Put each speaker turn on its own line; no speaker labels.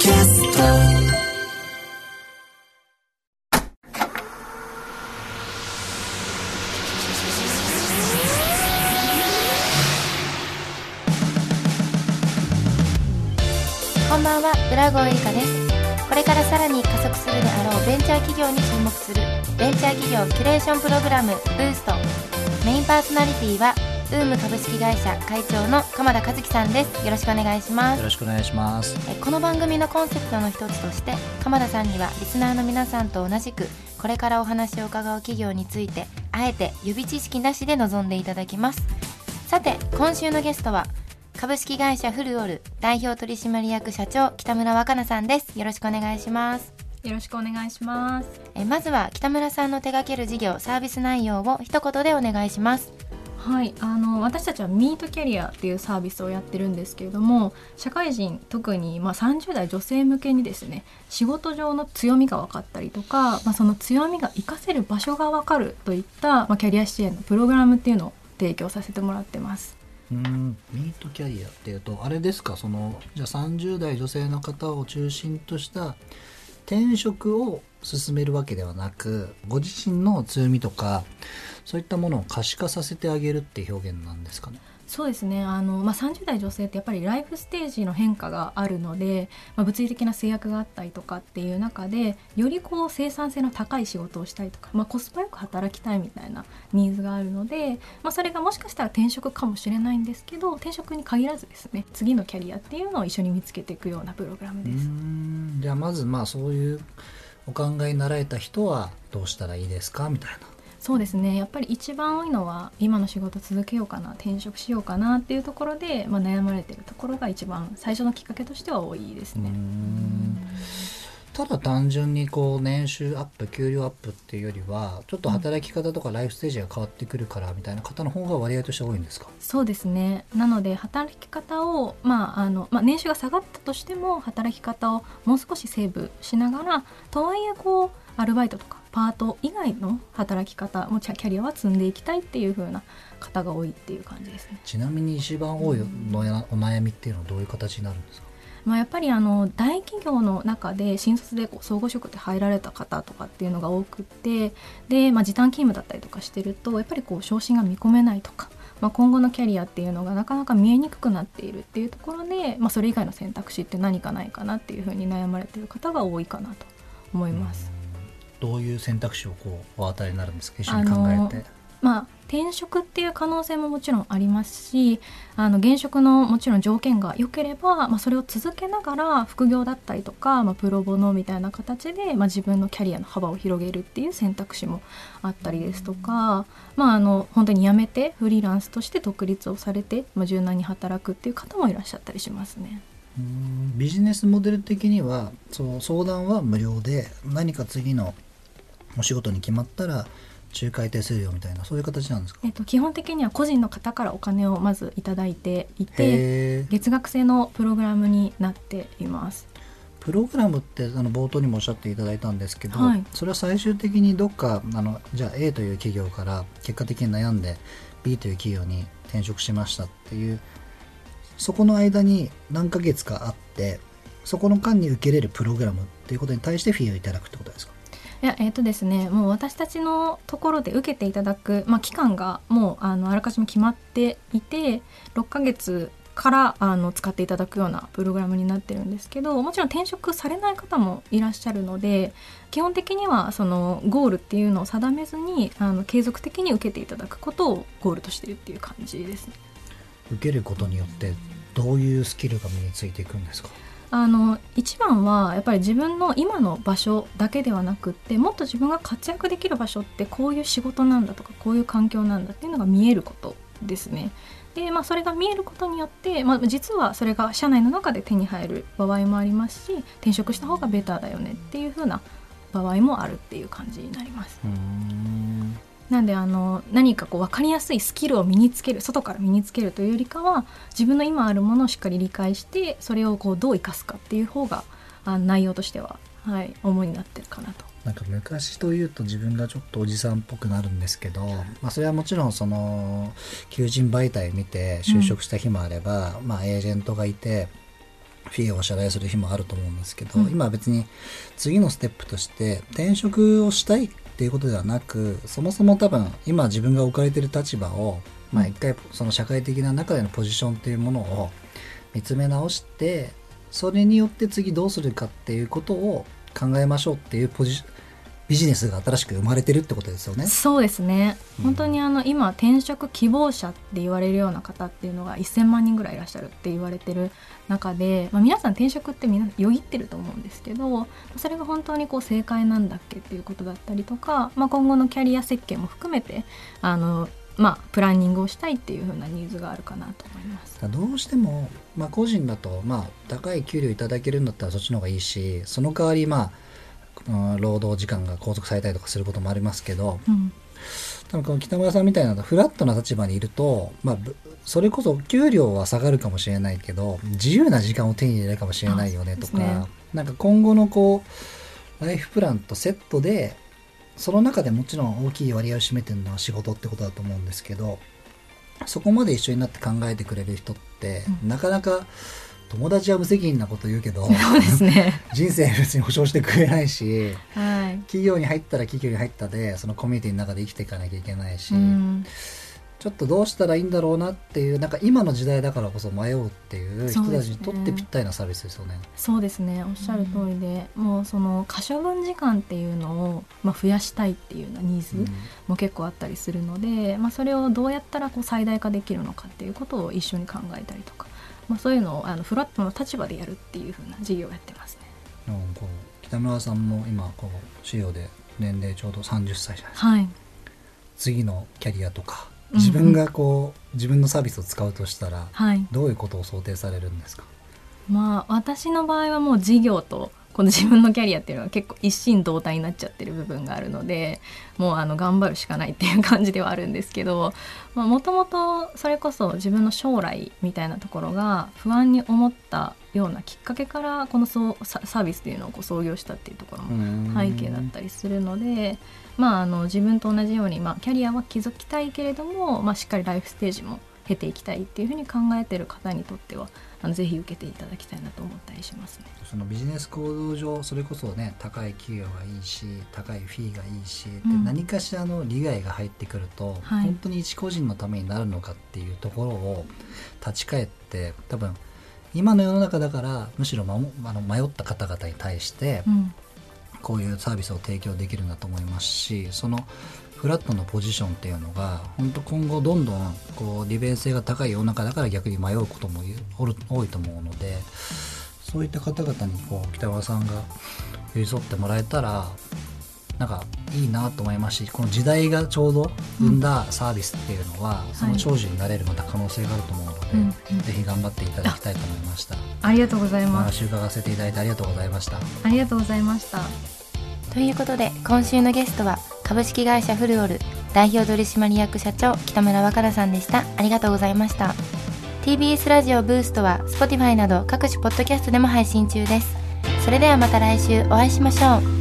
こんばんは、浦郷エリカです。これからさらに加速するであろうベンチャー企業に注目するベンチャー企業キュレーションプログラムブースト。メインパーソナリティはウーム株式会社会長の鎌田和樹さんです。よろしくお願いします
よ。ろしくお願いします。
えこの番組のコンセプトの一つとして鎌田さんにはリスナーの皆さんと同じくこれからお話を伺う企業についてあえて予備知識なしで臨んでいただきますさて今週のゲストは株式会社フルオル代表取締役社長北村若菜さんですよろしくお願いします
よろしくお願いします。
えまずは北村さんの手掛ける事業サービス内容を一言でお願いします
はい、あの私たちはミートキャリアっていうサービスをやってるんですけれども、社会人特にまあ30代女性向けにですね、仕事上の強みが分かったりとか、まあその強みが活かせる場所が分かるといったまあキャリア支援のプログラムっていうのを提供させてもらってます。
うん、ミートキャリアっていうとあれですか？そのじゃあ30代女性の方を中心とした転職を進めるわけではなくご自身の強みとかそういったものを可視化させてあげるって表現なんですかね？
そうですねあの、まあ、30代女性ってやっぱりライフステージの変化があるので、まあ、物理的な制約があったりとかっていう中でよりこう生産性の高い仕事をしたいとか、まあ、コスパよく働きたいみたいなニーズがあるので、まあ、それがもしかしたら転職かもしれないんですけど転職に限らずですね次のキャリアっていうのを一緒に見つけていくようなプログラム
う
です。
んじゃあまずまあそういうお考えになられた人はどうしたらいいですか？みたいな。
そうですねやっぱり一番多いのは今の仕事続けようかな転職しようかなっていうところで、まあ、悩まれてるところが一番最初のきっかけとしては多いですね。
ただ単純にこう年収アップ給料アップっていうよりはちょっと働き方とかライフステージが変わってくるからみたいな方の方が割合として多いんですか？
そうですね。なので働き方を、まああのまあ、年収が下がったとしても働き方をもう少しセーブしながらとはいえこうアルバイトとかパート以外の働き方もキャリアは積んでいきたいっていう風な方が多いっていう感じですね。
ちなみに一番多いのやお悩みっていうのはどういう形になるんですか？
まあ、やっぱりあの大企業の中で新卒でこう総合職で入られた方とかっていうのが多くってで、まあ、時短勤務だったりとかしてるとやっぱりこう昇進が見込めないとか、まあ、今後のキャリアっていうのがなかなか見えにくくなっているっていうところで、まあ、それ以外の選択肢って何かないかなっていうふうに悩まれてる方が多いかなと思います。
どういう選択肢をこうお与えになるんですか？一緒に考えて。
まあ、転職っていう可能性ももちろんありますしあの現職のもちろん条件が良ければ、まあ、それを続けながら副業だったりとか、まあ、プロボノみたいな形で、まあ、自分のキャリアの幅を広げるっていう選択肢もあったりですとか、まあ、あの本当に辞めてフリーランスとして独立をされて、まあ、柔軟に働くっていう方もいらっしゃったりしますね。
うんビジネスモデル的にはその相談は無料で何か次のお仕事に決まったら仲介手数料みたいなそういう形なんですか？
えっと、基本的には個人の方からお金をまずいただいていて月額制のプログラムになっています。
プログラムってあの冒頭にもおっしゃっていただいたんですけど、
はい。
それは最終的にどっかあのじゃあ A という企業から結果的に悩んで B という企業に転職しましたっていうそこの間に何ヶ月かあってそこの間に受けれるプログラムっていうことに対してフィーをいただくと
いやえっ、とですねもう私たちのところで受けていただく、まあ、期間がもうあのあらかじめ決まっていて6ヶ月からあの使っていただくようなプログラムになってるんですけどもちろん転職されない方もいらっしゃるので基本的にはそのゴールっていうのを定めずにあの継続的に受けていただくことをゴールとしてるっていう感じですね。
受けることによってどういうスキルが身についていくんですか？
あの一番はやっぱり自分の今の場所だけではなくってもっと自分が活躍できる場所ってこういう仕事なんだとかこういう環境なんだっていうのが見えることですね。でまあ、それが見えることによって、まあ、実はそれが社内の中で手に入る場合もありますし転職した方がベターだよねっていう風な場合もあるっていう感じになります。
うん
なんであの何かこう分かりやすいスキルを身につける外から身につけるというよりかは自分の今あるものをしっかり理解してそれをこうどう生かすかっていう方があ内容としては、はい、主になってるかなと。
なんか昔というと自分がちょっとおじさんっぽくなるんですけど、まあ、それはもちろんその求人媒体見て就職した日もあれば、まあ、エージェントがいてフィーをお支払いする日もあると思うんですけど、
うん
今は別に次のステップとして転職をしたいっていうことではなくそもそも多分今自分が置かれている立場を、まあ、一回その社会的な中でのポジションっていうものを見つめ直してそれによって次どうするかっていうことを考えましょうっていうポジシビジネスが新しく生まれてるってことですよね。
そうですね
うん
本当にあの今転職希望者って言われるような方っていうのが1000万人ぐらいいらっしゃるって言われてる中で、まあ、皆さん転職ってみんなよぎってると思うんですけどそれが本当にこう正解なんだっけっていうことだったりとか、まあ、今後のキャリア設計も含めてあの、まあ、プランニングをしたいっていう風なニーズがあるかなと思います。
どうしても、まあ、個人だと、まあ、高い給料いただけるんだったらそっちの方がいいしその代わり、まあうん労働時間が拘束されたりとかすることもありますけど
うん。
多分この北村さんみたいなフラットな立場にいると、まあ、ぶそれこそ給料は下がるかもしれないけど自由な時間を手に入れるかもしれないよねとか、
ね。
なんか今後のこうライフプランとセットでその中でもちろん大きい割合を占めてるのは仕事ってことだと思うんですけどそこまで一緒になって考えてくれる人って、
う
なかなか友達は無責任なこと言うけど
そうですね。
人生別に保証してくれないし
はい。
企業に入ったら企業に入ったでそのコミュニティの中で生きていかなきゃいけないし、
うん。
ちょっとどうしたらいいんだろうなっていうなんか今の時代だからこそ迷うっていう人たちにとってぴったりなサービスですよね。
そうですね。おっしゃる通りで、もうその可処分時間っていうのを、まあ、増やしたいっていうようなニーズも結構あったりするので、まあ、それをどうやったらこう最大化できるのかっていうことを一緒に考えたりとか、まあ、そういうのをあのフラットの立場でやるっていう風な事業をやってますね。
うんこう北村さんも今こう資料で年齢ちょうど30歳じゃないですか。
はい、
次のキャリアとか
うんうん。
自分がこう自分のサービスを使うとしたら
はい。
どういうことを想定されるんですか？
まあ私の場合はもう事業とこの自分のキャリアっていうのは結構一心同体になっちゃってる部分があるのでもうあの頑張るしかないっていう感じではあるんですけどもともとそれこそ自分の将来みたいなところが不安に思ったようなきっかけからこのそうササービスっていうのをこう創業したっていうところも背景だったりするので、まあ、あの自分と同じように、まあ、キャリアは築きたいけれども、まあ、しっかりライフステージも経ていきたいっていうふうに考えてる方にとってはあのぜひ受けていただきたいなと思ったりしますね。
そのビジネス行動上それこそね高い給与がいいし高いフィーがいいし、で
うん。
何かしらの利害が入ってくると、
はい。
本当に一個人のためになるのかっていうところを立ち返って多分今の世の中だからむしろまもあの迷った方々に対して
うん。
こういうサービスを提供できるんだと思いますしそのフラットのポジションっていうのが本当今後どんどんこう利便性が高い世の中だから逆に迷うことも多いと思うのでそういった方々にこう北川さんが寄り添ってもらえたらなんかいいなと思いますしこの時代がちょうど生んだサービスっていうのは、その長寿になれるまた可能性があると思うので、
うんうん
ぜひ頑張っていただきたいと思いました。
ありがとうござい
お
ます。
話伺わせていただいてありがとうございました。
ありがとうございました。
ということで今週のゲストは株式会社フルオル代表取締役社長北村若菜さんでした。ありがとうございました。TBS ラジオブーストは Spotify など各種ポッドキャストでも配信中です。それではまた来週お会いしましょう。